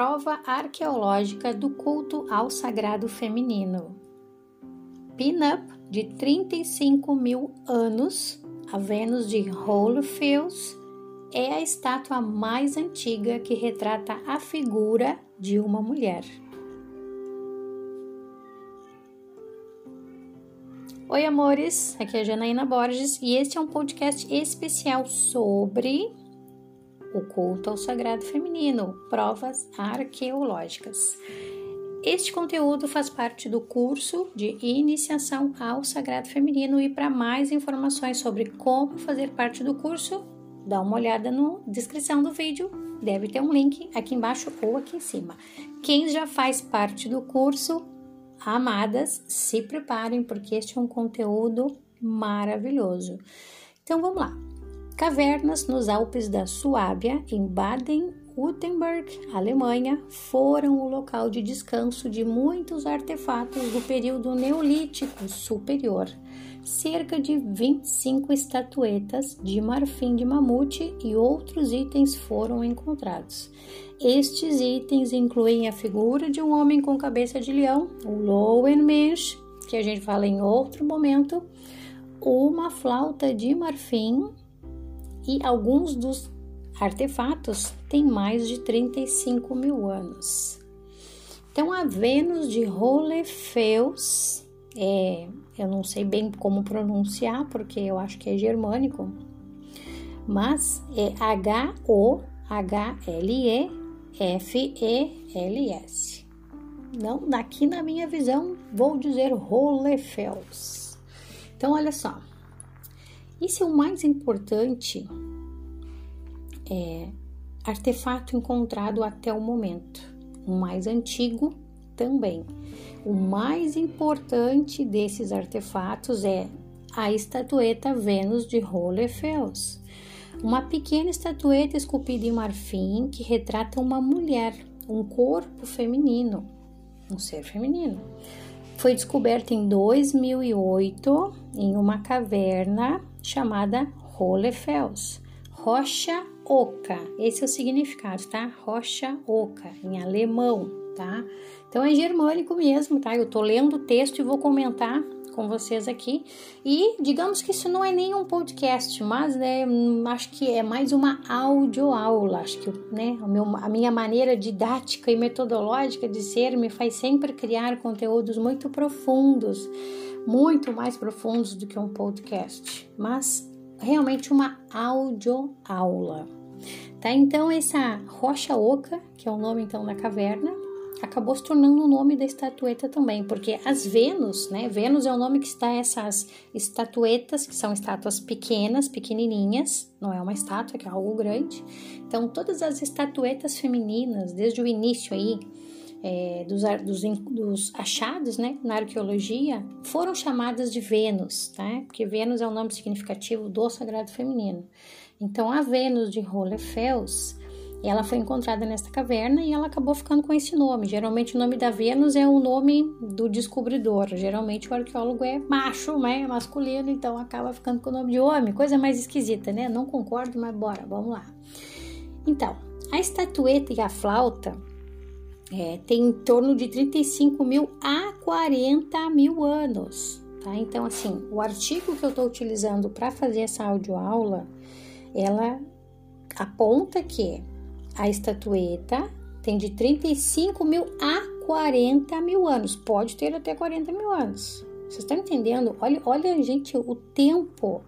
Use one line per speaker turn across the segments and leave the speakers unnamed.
prova arqueológica do culto ao sagrado feminino. Pin-up de 35 mil anos, a Vênus de Holyfields é a estátua mais antiga que retrata a figura de uma mulher. Oi, amores, aqui é a Janaína Borges e este é um podcast especial sobre o culto ao sagrado feminino, provas arqueológicas. Este conteúdo faz parte do curso de iniciação ao sagrado feminino e para mais informações sobre como fazer parte do curso, dá uma olhada na descrição do vídeo, deve ter um link aqui embaixo ou aqui em cima. Quem já faz parte do curso, amadas, se preparem porque este é um conteúdo maravilhoso. Então vamos lá. Cavernas nos Alpes da Suábia, em Baden-Württemberg, Alemanha, foram o local de descanso de muitos artefatos do período Neolítico Superior. Cerca de 25 estatuetas de marfim de mamute e outros itens foram encontrados. Estes itens incluem a figura de um homem com cabeça de leão, o Lowenmensch, que a gente fala em outro momento, uma flauta de marfim e alguns dos artefatos têm mais de 35 mil anos. Então, a Vênus de Rolefeus, é, eu não sei bem como pronunciar, porque eu acho que é germânico, mas é H-O-H-L-E-F-E-L-S. Não, daqui na minha visão, vou dizer Rolefeus. Então, olha só. Esse é o mais importante é, artefato encontrado até o momento. O mais antigo também. O mais importante desses artefatos é a estatueta Vênus de Hohlefels, uma pequena estatueta esculpida em marfim que retrata uma mulher, um corpo feminino, um ser feminino. Foi descoberta em 2008 em uma caverna chamada Hohlefels, rocha oca. Esse é o significado, tá? Rocha oca, em alemão, tá? Então é germânico mesmo, tá? Eu tô lendo o texto e vou comentar com vocês aqui. E digamos que isso não é nem um podcast, mas né, acho que é mais uma audioaula. Acho que né, a minha maneira didática e metodológica de ser me faz sempre criar conteúdos muito profundos, muito mais profundos do que um podcast, mas realmente uma audioaula. Tá? Então essa rocha oca, que é o nome então da caverna, acabou se tornando o nome da estatueta também, porque as Vênus, né? Vênus é o nome que está essas estatuetas, que são estátuas pequenas, pequenininhas, não é uma estátua, que é algo grande. Então, todas as estatuetas femininas, desde o início aí, é, dos, dos, dos, achados né, na arqueologia foram chamadas de Vênus, tá? porque Vênus é o nome significativo do sagrado feminino. Então, a Vênus de Hohlefels, ela foi encontrada nesta caverna e ela acabou ficando com esse nome. Geralmente, o nome da Vênus é o nome do descobridor. Geralmente, o arqueólogo é macho, né? masculino, então acaba ficando com o nome de homem. Coisa mais esquisita, né? Não concordo, mas bora, vamos lá. Então, a estatueta e a flauta é, tem em torno de 35 mil a 40 mil anos. Tá? Então, assim, o artigo que eu estou utilizando para fazer essa audioaula, ela aponta que a estatueta tem de 35 mil a 40 mil anos. Pode ter até 40 mil anos. Vocês estão entendendo? Olha, olha, gente, o tempo.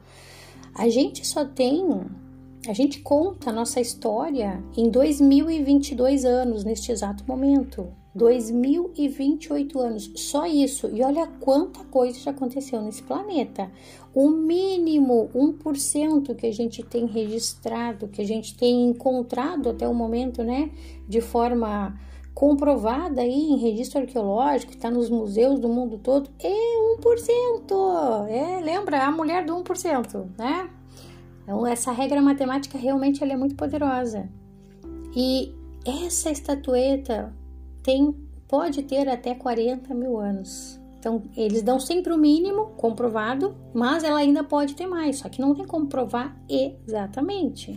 A gente só tem a gente conta a nossa história em 2022 anos, neste exato momento. 2028 anos, só isso. E olha quanta coisa já aconteceu nesse planeta. O mínimo 1% que a gente tem registrado, que a gente tem encontrado até o momento, né, de forma comprovada aí em registro arqueológico, está nos museus do mundo todo, é 1%. É, lembra a mulher do 1%, né? Então, essa regra matemática realmente é muito poderosa. E essa estatueta tem, pode ter até 40 mil anos. Então, eles dão sempre o mínimo comprovado, mas ela ainda pode ter mais, só que não tem como provar exatamente.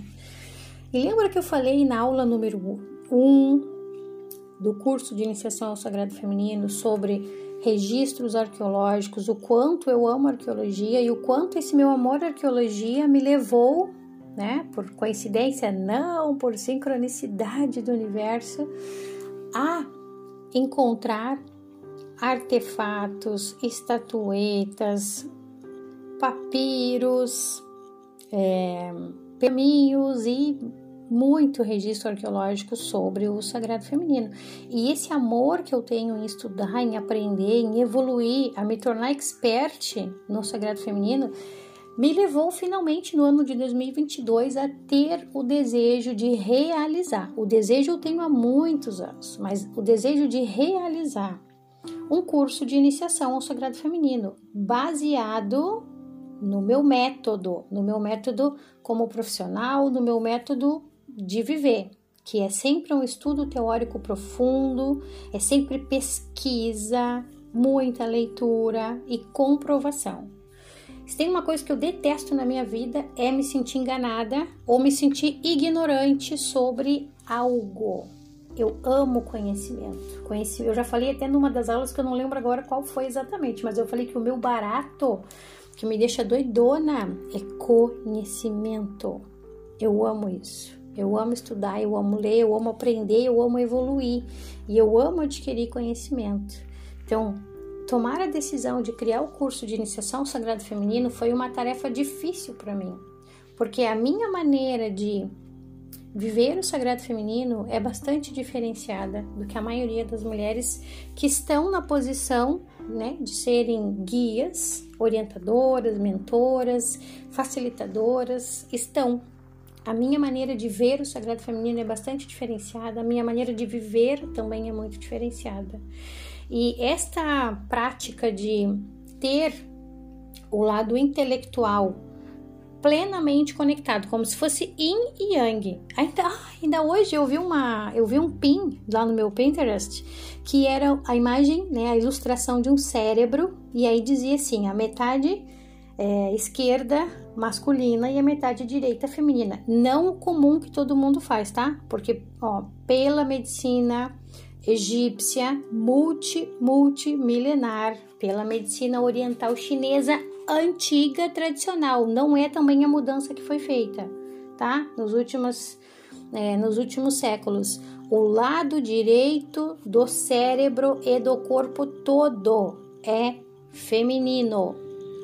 E lembra que eu falei na aula número 1 um, do curso de iniciação ao sagrado feminino sobre registros arqueológicos, o quanto eu amo arqueologia e o quanto esse meu amor à arqueologia me levou, né, por coincidência, não por sincronicidade do universo, a encontrar artefatos, estatuetas, papiros, é, e muito registro arqueológico sobre o sagrado feminino. E esse amor que eu tenho em estudar, em aprender, em evoluir, a me tornar expert no sagrado feminino, me levou finalmente no ano de 2022 a ter o desejo de realizar. O desejo eu tenho há muitos anos, mas o desejo de realizar um curso de iniciação ao sagrado feminino, baseado no meu método, no meu método como profissional, no meu método de viver, que é sempre um estudo teórico profundo, é sempre pesquisa, muita leitura e comprovação. Se tem uma coisa que eu detesto na minha vida é me sentir enganada ou me sentir ignorante sobre algo. Eu amo conhecimento. Eu já falei até numa das aulas que eu não lembro agora qual foi exatamente, mas eu falei que o meu barato que me deixa doidona é conhecimento. Eu amo isso. Eu amo estudar, eu amo ler, eu amo aprender, eu amo evoluir. E eu amo adquirir conhecimento. Então, tomar a decisão de criar o curso de iniciação sagrado feminino foi uma tarefa difícil para mim, porque a minha maneira de viver o sagrado feminino é bastante diferenciada do que a maioria das mulheres que estão na posição né, de serem guias, orientadoras, mentoras, facilitadoras, estão a minha maneira de ver o sagrado feminino é bastante diferenciada, a minha maneira de viver também é muito diferenciada. E esta prática de ter o lado intelectual plenamente conectado, como se fosse yin e yang. Ainda, ah, ainda hoje eu vi uma, eu vi um pin lá no meu Pinterest que era a imagem, né, a ilustração de um cérebro e aí dizia assim, a metade é, esquerda masculina e a metade direita feminina. Não o comum que todo mundo faz, tá? Porque, ó, pela medicina egípcia multi, multimilenar, pela medicina oriental chinesa antiga, tradicional, não é também a mudança que foi feita, tá? Nos últimos, é, nos últimos séculos. O lado direito do cérebro e do corpo todo é feminino,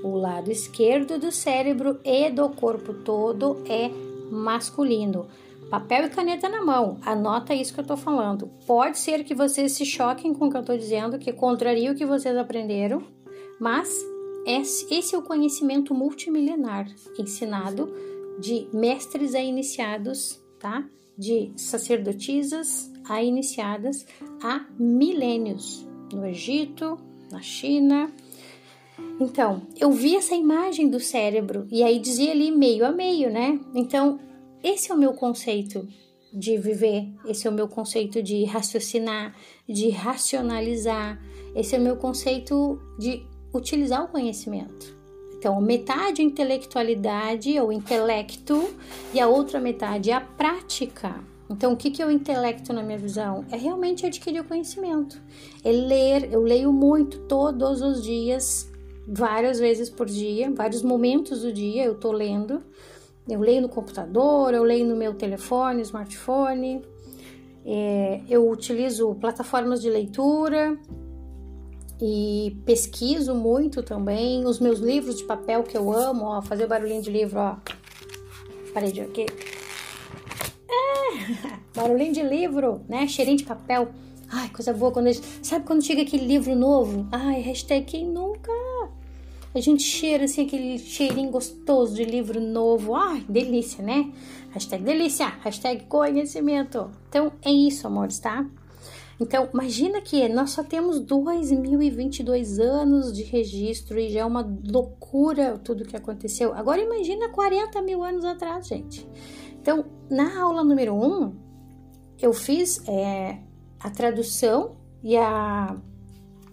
o lado esquerdo do cérebro e do corpo todo é masculino. Papel e caneta na mão, anota isso que eu tô falando. Pode ser que vocês se choquem com o que eu tô dizendo, que contraria o que vocês aprenderam, mas esse é o conhecimento multimilenar ensinado de mestres a iniciados, tá? De sacerdotisas a iniciadas há milênios no Egito, na China, então, eu vi essa imagem do cérebro e aí dizia ali meio a meio, né? Então, esse é o meu conceito de viver, esse é o meu conceito de raciocinar, de racionalizar, esse é o meu conceito de utilizar o conhecimento. Então, metade a intelectualidade ou intelecto e a outra metade é a prática. Então, o que, que é o intelecto na minha visão? É realmente adquirir o conhecimento. É ler, eu leio muito todos os dias várias vezes por dia, vários momentos do dia eu tô lendo. Eu leio no computador, eu leio no meu telefone, smartphone. É, eu utilizo plataformas de leitura e pesquiso muito também. Os meus livros de papel que eu amo, ó, fazer barulhinho de livro, ó. Parede aqui. É, barulhinho de livro, né? Cheirinho de papel. Ai, coisa boa quando a gente... Sabe quando chega aquele livro novo? Ai, hashtag quem nunca? A gente cheira assim aquele cheirinho gostoso de livro novo. Ai, delícia, né? Hashtag delícia, hashtag conhecimento. Então é isso, amores, tá? Então, imagina que nós só temos 2022 anos de registro e já é uma loucura tudo que aconteceu. Agora imagina 40 mil anos atrás, gente. Então, na aula número 1, um, eu fiz é, a tradução e a,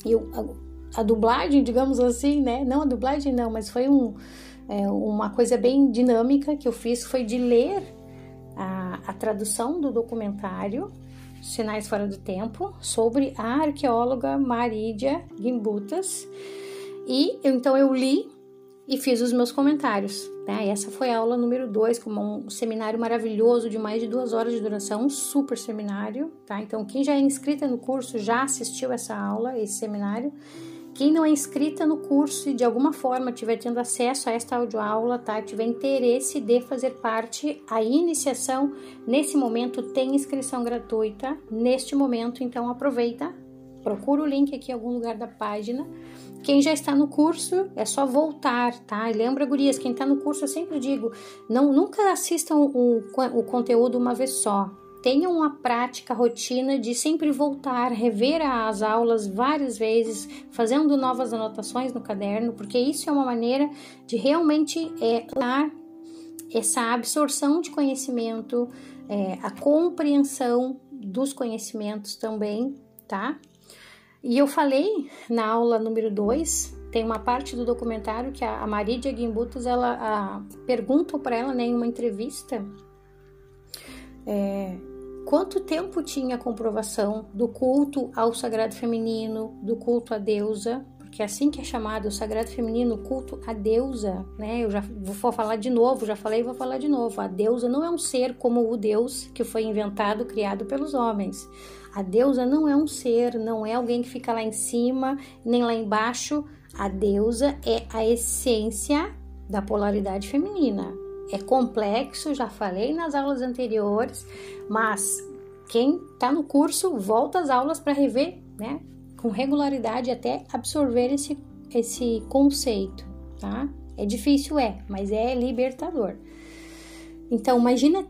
e a, a, dublagem, digamos assim, né? Não a dublagem, não, mas foi um, é, uma coisa bem dinâmica que eu fiz, foi de ler a, a tradução do documentário Sinais Fora do Tempo, sobre a arqueóloga Maridia Gimbutas. E então eu li e fiz os meus comentários. Né? Essa foi a aula número 2, com um seminário maravilhoso de mais de duas horas de duração, um super seminário. Tá? Então, quem já é inscrita no curso já assistiu essa aula, esse seminário. Quem não é inscrita no curso e de alguma forma tiver tendo acesso a esta audioaula, tá? Tiver interesse de fazer parte, a iniciação nesse momento tem inscrição gratuita. Neste momento, então aproveita, procura o link aqui em algum lugar da página. Quem já está no curso é só voltar, tá? E lembra, gurias, quem está no curso eu sempre digo, não nunca assistam o, o conteúdo uma vez só tenham uma prática, rotina de sempre voltar, rever as aulas várias vezes, fazendo novas anotações no caderno, porque isso é uma maneira de realmente é, dar essa absorção de conhecimento, é, a compreensão dos conhecimentos também, tá? E eu falei na aula número 2, tem uma parte do documentário que a, Marídia Gimbutas, ela a, para ela né, em uma entrevista é, quanto tempo tinha a comprovação do culto ao sagrado feminino, do culto à deusa, porque assim que é chamado o sagrado feminino, o culto à deusa, né? Eu já vou falar de novo, já falei e vou falar de novo. A deusa não é um ser como o Deus que foi inventado, criado pelos homens. A deusa não é um ser, não é alguém que fica lá em cima, nem lá embaixo. A deusa é a essência da polaridade feminina é complexo, já falei nas aulas anteriores, mas quem está no curso volta às aulas para rever, né, com regularidade até absorver esse, esse conceito, tá? É difícil, é, mas é libertador. Então, imagina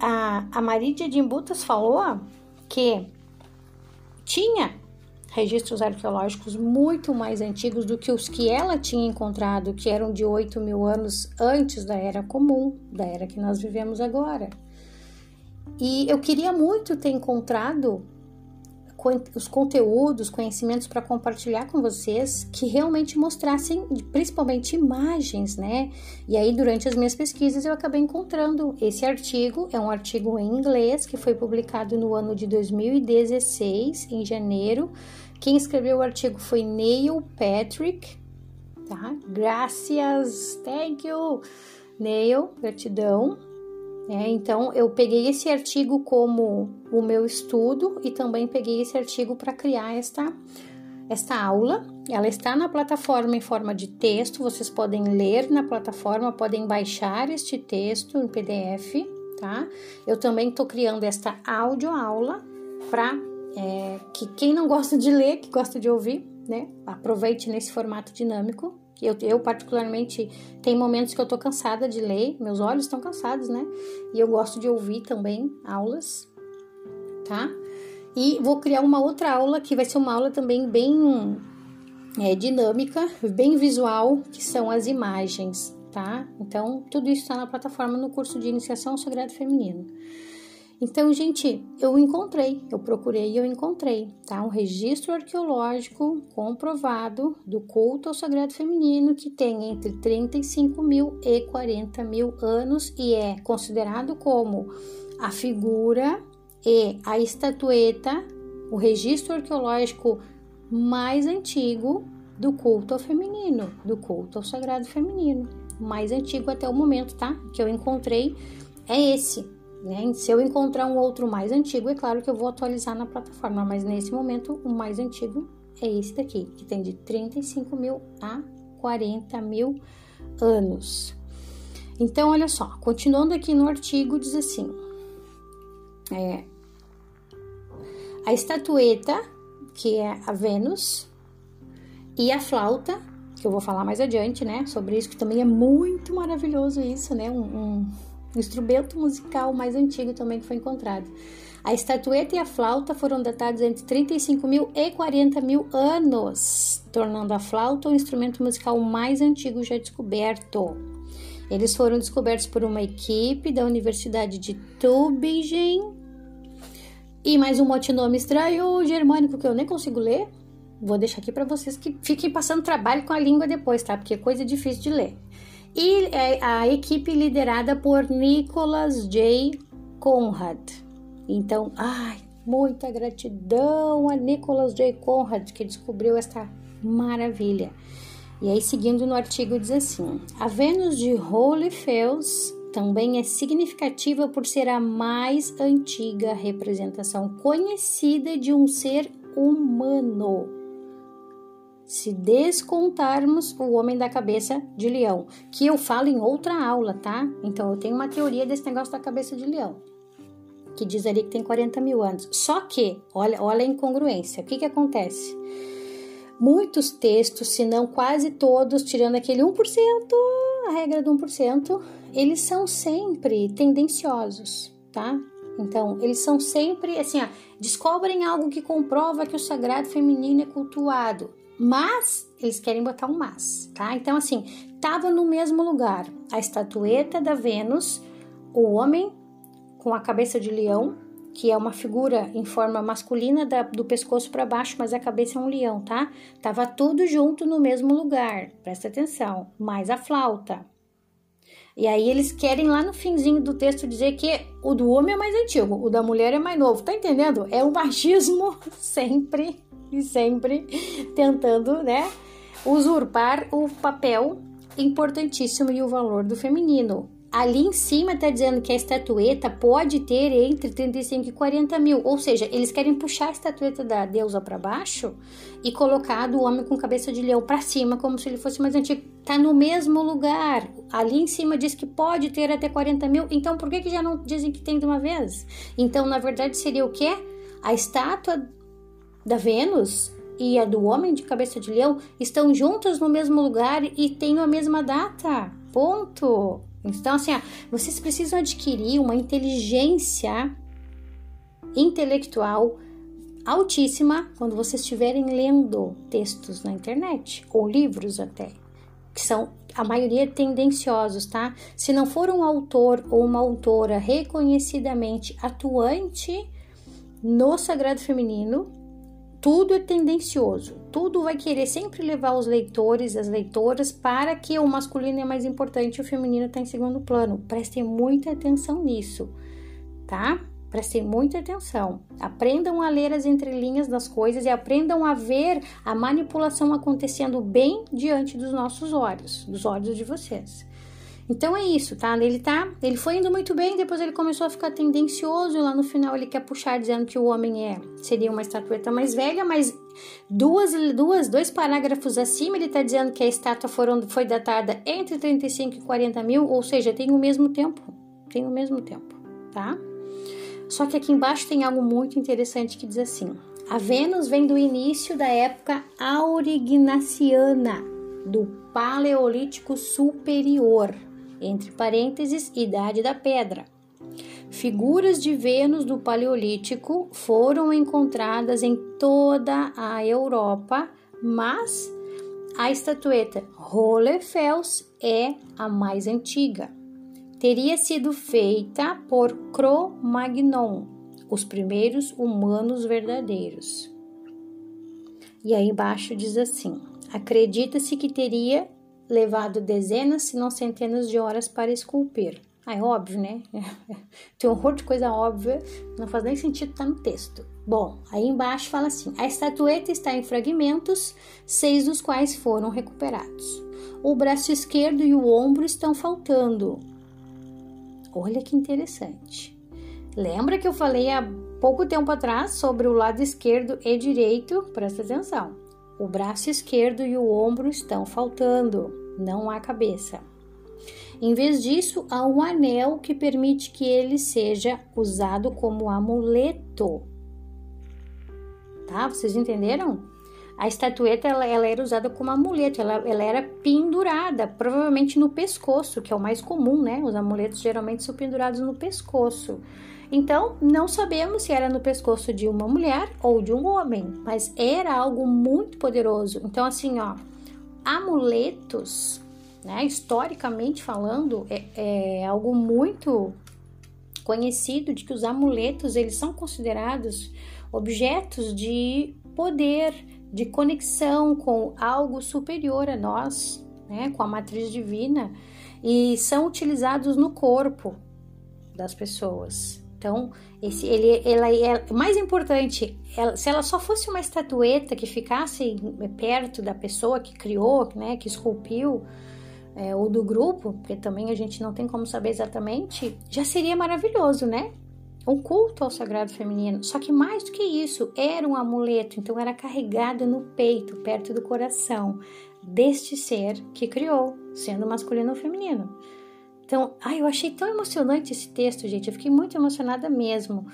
a, a Marídia de Imbutas falou que tinha registros arqueológicos muito mais antigos do que os que ela tinha encontrado, que eram de 8 mil anos antes da Era Comum, da era que nós vivemos agora. E eu queria muito ter encontrado os conteúdos, conhecimentos para compartilhar com vocês que realmente mostrassem, principalmente imagens, né? E aí, durante as minhas pesquisas, eu acabei encontrando esse artigo. É um artigo em inglês que foi publicado no ano de 2016, em janeiro. Quem escreveu o artigo foi Neil Patrick, tá? Graças, thank you, Neil, gratidão. É, então, eu peguei esse artigo como o meu estudo e também peguei esse artigo para criar esta, esta aula. Ela está na plataforma em forma de texto, vocês podem ler na plataforma, podem baixar este texto em PDF, tá? Eu também estou criando esta audioaula para é, que quem não gosta de ler, que gosta de ouvir, né? Aproveite nesse formato dinâmico eu, eu, particularmente, tem momentos que eu tô cansada de ler, meus olhos estão cansados, né? E eu gosto de ouvir também aulas, tá? E vou criar uma outra aula que vai ser uma aula também bem é, dinâmica, bem visual, que são as imagens, tá? Então, tudo isso está na plataforma no curso de iniciação ao sagrado feminino. Então, gente, eu encontrei, eu procurei e eu encontrei, tá? Um registro arqueológico comprovado do culto ao sagrado feminino que tem entre 35 mil e 40 mil anos e é considerado como a figura e a estatueta, o registro arqueológico mais antigo do culto ao feminino, do culto ao sagrado feminino, mais antigo até o momento, tá? Que eu encontrei é esse, né? Se eu encontrar um outro mais antigo, é claro que eu vou atualizar na plataforma, mas nesse momento o mais antigo é esse daqui, que tem de 35 mil a 40 mil anos. Então, olha só, continuando aqui no artigo, diz assim: é, a estatueta, que é a Vênus, e a flauta, que eu vou falar mais adiante, né? Sobre isso, que também é muito maravilhoso isso, né? Um, um o instrumento musical mais antigo também que foi encontrado. A estatueta e a flauta foram datados entre 35 mil e 40 mil anos, tornando a flauta o instrumento musical mais antigo já descoberto. Eles foram descobertos por uma equipe da Universidade de Tübingen. E mais um motinome estranho germânico que eu nem consigo ler. Vou deixar aqui para vocês que fiquem passando trabalho com a língua depois, tá? Porque é coisa difícil de ler e é a equipe liderada por Nicholas J. Conrad. Então, ai, Muita gratidão a Nicholas J. Conrad que descobriu esta maravilha. E aí, seguindo no artigo, diz assim: a Vênus de Holyfields também é significativa por ser a mais antiga representação conhecida de um ser humano. Se descontarmos o homem da cabeça de leão, que eu falo em outra aula, tá? Então eu tenho uma teoria desse negócio da cabeça de leão, que diz ali que tem 40 mil anos. Só que, olha, olha a incongruência. O que, que acontece? Muitos textos, se não quase todos, tirando aquele 1%, a regra do 1%, eles são sempre tendenciosos, tá? Então, eles são sempre assim, ó, descobrem algo que comprova que o sagrado feminino é cultuado, mas eles querem botar um mas, tá? Então, assim, tava no mesmo lugar a estatueta da Vênus, o homem com a cabeça de leão, que é uma figura em forma masculina da, do pescoço para baixo, mas a cabeça é um leão, tá? Tava tudo junto no mesmo lugar, presta atenção, mais a flauta. E aí eles querem lá no finzinho do texto dizer que o do homem é mais antigo, o da mulher é mais novo. Tá entendendo? É o machismo sempre e sempre tentando, né, usurpar o papel importantíssimo e o valor do feminino ali em cima está dizendo que a estatueta pode ter entre 35 e 40 mil, ou seja, eles querem puxar a estatueta da deusa para baixo e colocar do homem com cabeça de leão para cima, como se ele fosse mais antigo. Tá no mesmo lugar. Ali em cima diz que pode ter até 40 mil, então por que, que já não dizem que tem de uma vez? Então, na verdade, seria o quê? A estátua da Vênus e a do homem de cabeça de leão estão juntas no mesmo lugar e têm a mesma data. Ponto. Então, assim, ó, vocês precisam adquirir uma inteligência intelectual altíssima quando vocês estiverem lendo textos na internet ou livros até, que são a maioria tendenciosos, tá? Se não for um autor ou uma autora reconhecidamente atuante no sagrado feminino, tudo é tendencioso, tudo vai querer sempre levar os leitores, as leitoras, para que o masculino é mais importante e o feminino está em segundo plano. Prestem muita atenção nisso, tá? Prestem muita atenção. Aprendam a ler as entrelinhas das coisas e aprendam a ver a manipulação acontecendo bem diante dos nossos olhos, dos olhos de vocês. Então é isso, tá? Ele tá, ele foi indo muito bem, depois ele começou a ficar tendencioso, lá no final ele quer puxar dizendo que o homem é seria uma estatueta mais velha, mas duas, duas, dois parágrafos acima ele tá dizendo que a estátua foram, foi datada entre 35 e 40 mil, ou seja, tem o mesmo tempo, tem o mesmo tempo, tá? Só que aqui embaixo tem algo muito interessante que diz assim: a Vênus vem do início da época aurignaciana, do Paleolítico Superior entre parênteses, idade da pedra. Figuras de Vênus do Paleolítico foram encontradas em toda a Europa, mas a estatueta Hohlefels é a mais antiga. Teria sido feita por Cro-Magnon, os primeiros humanos verdadeiros. E aí embaixo diz assim: acredita-se que teria levado dezenas, se não centenas de horas para esculpir. Ah, é óbvio, né? Tem um horror de coisa óbvia, não faz nem sentido estar tá no texto. Bom, aí embaixo fala assim: a estatueta está em fragmentos, seis dos quais foram recuperados. O braço esquerdo e o ombro estão faltando. Olha que interessante. Lembra que eu falei há pouco tempo atrás sobre o lado esquerdo e direito? Presta atenção. O braço esquerdo e o ombro estão faltando, não há cabeça. Em vez disso, há um anel que permite que ele seja usado como amuleto. Tá? Vocês entenderam? A estatueta ela, ela era usada como amuleto, ela, ela, era pendurada, provavelmente no pescoço, que é o mais comum, né? Os amuletos geralmente são pendurados no pescoço. Então, não sabemos se era no pescoço de uma mulher ou de um homem, mas era algo muito poderoso. Então, assim, ó, amuletos, né, historicamente falando, é, é algo muito conhecido de que os amuletos eles são considerados objetos de poder, de conexão com algo superior a nós, né, com a matriz divina, e são utilizados no corpo das pessoas Então, esse, ele, ela é mais importante. Ela, se ela só fosse uma estatueta que ficasse perto da pessoa que criou, né, que esculpiu, é, ou do grupo, porque também a gente não tem como saber exatamente, já seria maravilhoso, né? Um culto ao sagrado feminino. Só que mais do que isso, era um amuleto, então era carregado no peito, perto do coração deste ser que criou, sendo masculino ou feminino. Então, ai, eu achei tão emocionante esse texto, gente. Eu fiquei muito emocionada mesmo.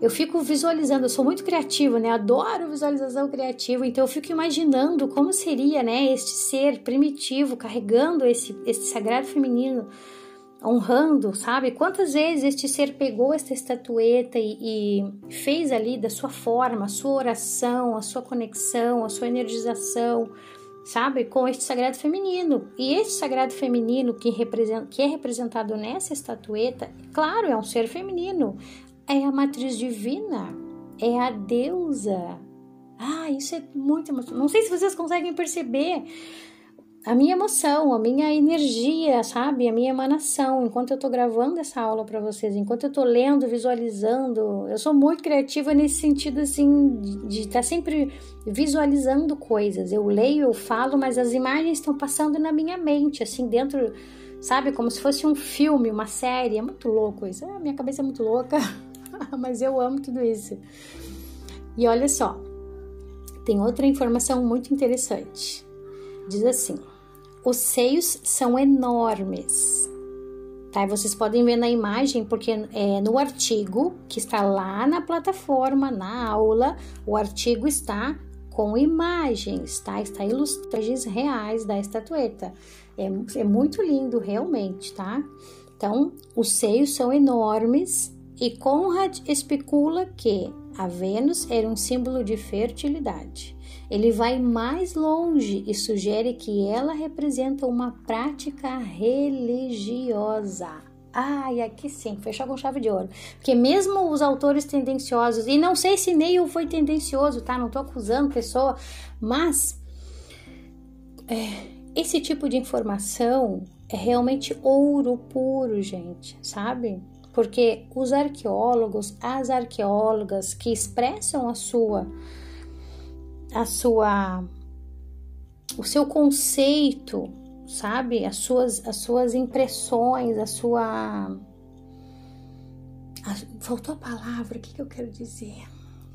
Eu fico visualizando, eu sou muito criativa, né? Adoro visualização criativa, então eu fico imaginando como seria, né, este ser primitivo carregando esse, esse sagrado feminino, honrando, sabe? Quantas vezes este ser pegou essa estatueta e, e fez ali da sua forma, a sua oração, a sua conexão, a sua energização sabe, com este sagrado feminino. E este sagrado feminino que, representa, que é representado nessa estatueta, claro, é um ser feminino, é a matriz divina, é a deusa. Ah, isso é muito emocionante. Não sei se vocês conseguem perceber a minha emoção, a minha energia, sabe? A minha emanação, enquanto eu tô gravando essa aula para vocês, enquanto eu tô lendo, visualizando. Eu sou muito criativa nesse sentido, assim, de estar tá sempre visualizando coisas. Eu leio, eu falo, mas as imagens estão passando na minha mente, assim, dentro, sabe? Como se fosse um filme, uma série. É muito louco isso. Ah, minha cabeça é muito louca, mas eu amo tudo isso. E olha só, tem outra informação muito interessante. Diz assim: os seios são enormes. Tá? Vocês podem ver na imagem, porque é no artigo que está lá na plataforma, na aula, o artigo está com imagens, tá? Está ilustrações reais da estatueta. É, é muito lindo, realmente, tá? Então, os seios são enormes e Conrad especula que a Vênus era um símbolo de fertilidade. Ele vai mais longe e sugere que ela representa uma prática religiosa. Ai, aqui sim, fechou com chave de ouro. Porque mesmo os autores tendenciosos, e não sei se Neil foi tendencioso, tá? Não tô acusando pessoa, mas é, esse tipo de informação é realmente ouro puro, gente, sabe? Porque os arqueólogos, as arqueólogas que expressam a sua a sua o seu conceito, sabe? As suas as suas impressões, a sua a, faltou a palavra, o que, que eu quero dizer?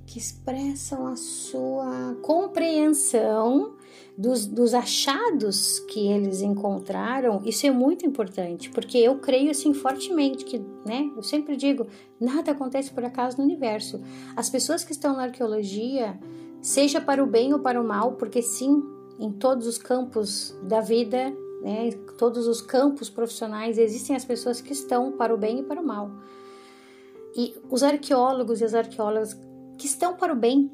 Que expressam a sua compreensão dos, dos achados que eles encontraram, isso é muito importante, porque eu creio assim fortemente que, né, eu sempre digo, nada acontece por acaso no universo. As pessoas que estão na arqueologia, seja para o bem ou para o mal, porque sim, em todos os campos da vida, né, todos os campos profissionais, existem as pessoas que estão para o bem e para o mal. E os arqueólogos e as arqueólogas que estão para o bem,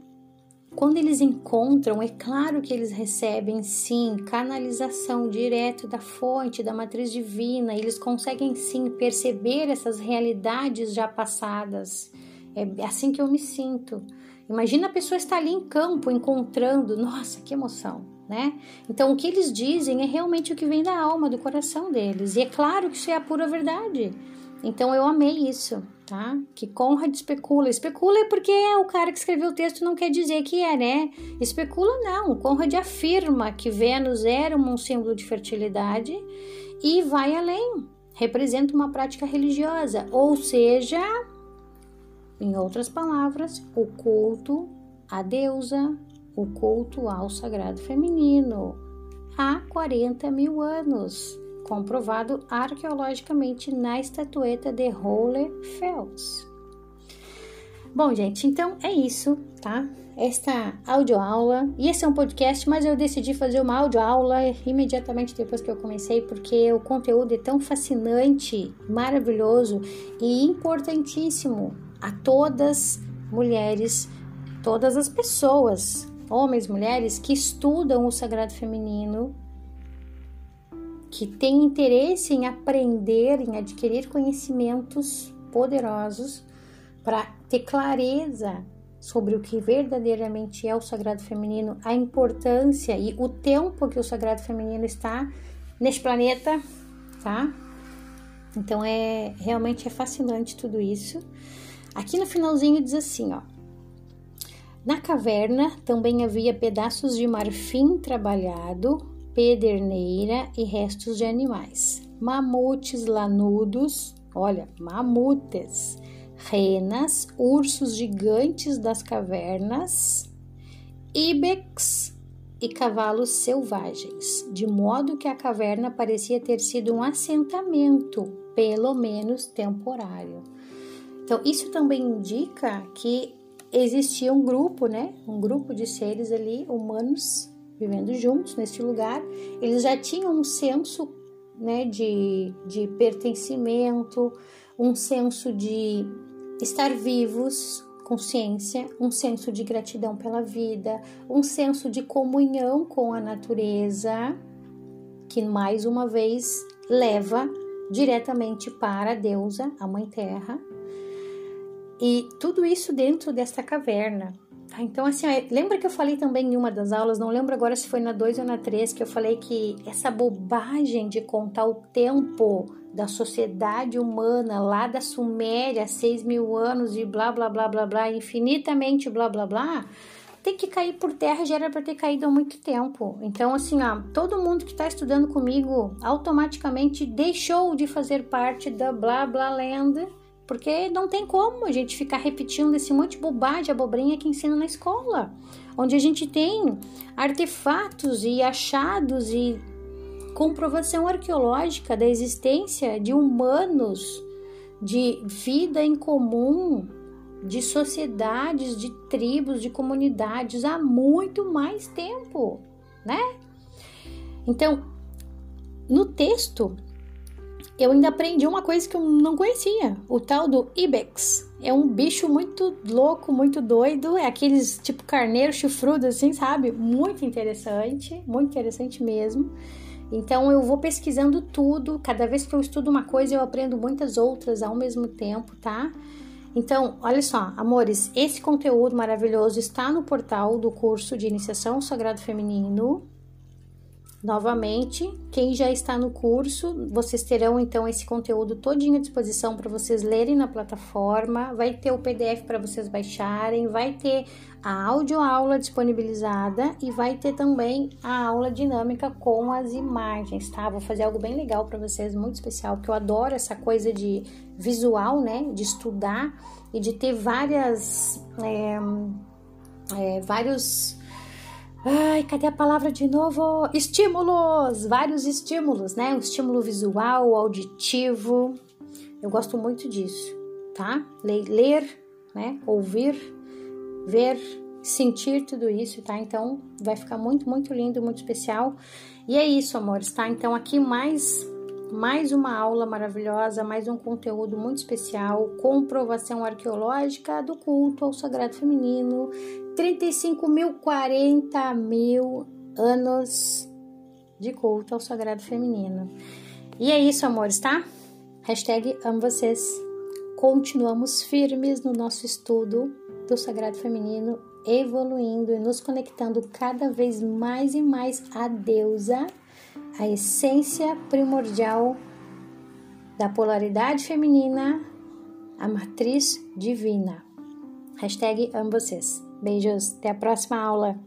quando eles encontram, é claro que eles recebem sim canalização direto da fonte, da matriz divina, eles conseguem sim perceber essas realidades já passadas. É assim que eu me sinto. Imagina a pessoa estar ali em campo encontrando, nossa, que emoção, né? Então o que eles dizem é realmente o que vem da alma, do coração deles. E é claro que isso é a pura verdade. Então eu amei isso, tá? Que Conrad especula. Especula é porque é o cara que escreveu o texto não quer dizer que é, né? Especula não. Conrad afirma que Vênus era um símbolo de fertilidade e vai além. Representa uma prática religiosa, ou seja, em outras palavras, o culto à deusa, o culto ao sagrado feminino, há 40 mil anos, comprovado arqueologicamente na estatueta de Hohlefels. Bom, gente, então é isso, tá? Esta audioaula, ia ser um podcast, mas eu decidi fazer uma audioaula imediatamente depois que eu comecei, porque o conteúdo é tão fascinante, maravilhoso e importantíssimo a todas mulheres, todas as pessoas, homens, mulheres que estudam o sagrado feminino, que têm interesse em aprender, em adquirir conhecimentos poderosos para ter clareza sobre o que verdadeiramente é o sagrado feminino, a importância e o tempo que o sagrado feminino está neste planeta, tá? Então é realmente é fascinante tudo isso. Aqui no finalzinho diz assim, ó. Na caverna também havia pedaços de marfim trabalhado, pederneira e restos de animais. Mamutes lanudos, olha, mamutes, renas, ursos gigantes das cavernas, ibex e cavalos selvagens, de modo que a caverna parecia ter sido um assentamento, pelo menos temporário. Então, isso também indica que existia um grupo, né? Um grupo de seres ali, humanos, vivendo juntos nesse lugar. Eles já tinham um senso, né, de, de pertencimento, um senso de estar vivos, consciência, um senso de gratidão pela vida, um senso de comunhão com a natureza, que mais uma vez leva diretamente para a deusa, a Mãe Terra, e tudo isso dentro desta caverna. Tá? Então, assim, lembra que eu falei também em uma das aulas, não lembro agora se foi na 2 ou na 3, que eu falei que essa bobagem de contar o tempo da sociedade humana lá da Suméria, 6 mil anos e blá, blá, blá, blá, blá, infinitamente blá, blá, blá, tem que cair por terra, já era para ter caído há muito tempo. Então, assim, ó, todo mundo que está estudando comigo automaticamente deixou de fazer parte da blá, blá land porque não tem como a gente ficar repetindo esse monte de bobagem, abobrinha que ensina na escola, onde a gente tem artefatos e achados e comprovação arqueológica da existência de humanos, de vida em comum, de sociedades, de tribos, de comunidades há muito mais tempo, né? Então, no texto eu ainda aprendi uma coisa que eu não conhecia, o tal do ibex. É um bicho muito louco, muito doido, é aqueles tipo carneiro chifrudo assim, sabe? Muito interessante, muito interessante mesmo. Então eu vou pesquisando tudo, cada vez que eu estudo uma coisa eu aprendo muitas outras ao mesmo tempo, tá? Então, olha só, amores, esse conteúdo maravilhoso está no portal do curso de iniciação sagrado feminino, Novamente, quem já está no curso, vocês terão então esse conteúdo todinho à disposição para vocês lerem na plataforma, vai ter o PDF para vocês baixarem, vai ter a audioaula disponibilizada e vai ter também a aula dinâmica com as imagens, tá? Vou fazer algo bem legal para vocês, muito especial, porque eu adoro essa coisa de visual, né? De estudar e de ter várias. É, é, vários Ai, cadê a palavra de novo? Estímulos! Vários estímulos, né? Um estímulo visual, auditivo. Eu gosto muito disso, tá? Ler, né? Ouvir, ver, sentir tudo isso, tá? Então vai ficar muito, muito lindo, muito especial. E é isso, amores, tá? Então aqui mais mais uma aula maravilhosa, mais um conteúdo muito especial, comprovação arqueológica do culto ao sagrado feminino, 35 mil, 40 mil anos de culto ao sagrado feminino. E é isso, amores, tá? Hashtag amo vocês. Continuamos firmes no nosso estudo do sagrado feminino, evoluindo e nos conectando cada vez mais e mais à deusa a essência primordial da polaridade feminina, a matriz divina. Hashtag amo vocês. Beijos, até a próxima aula.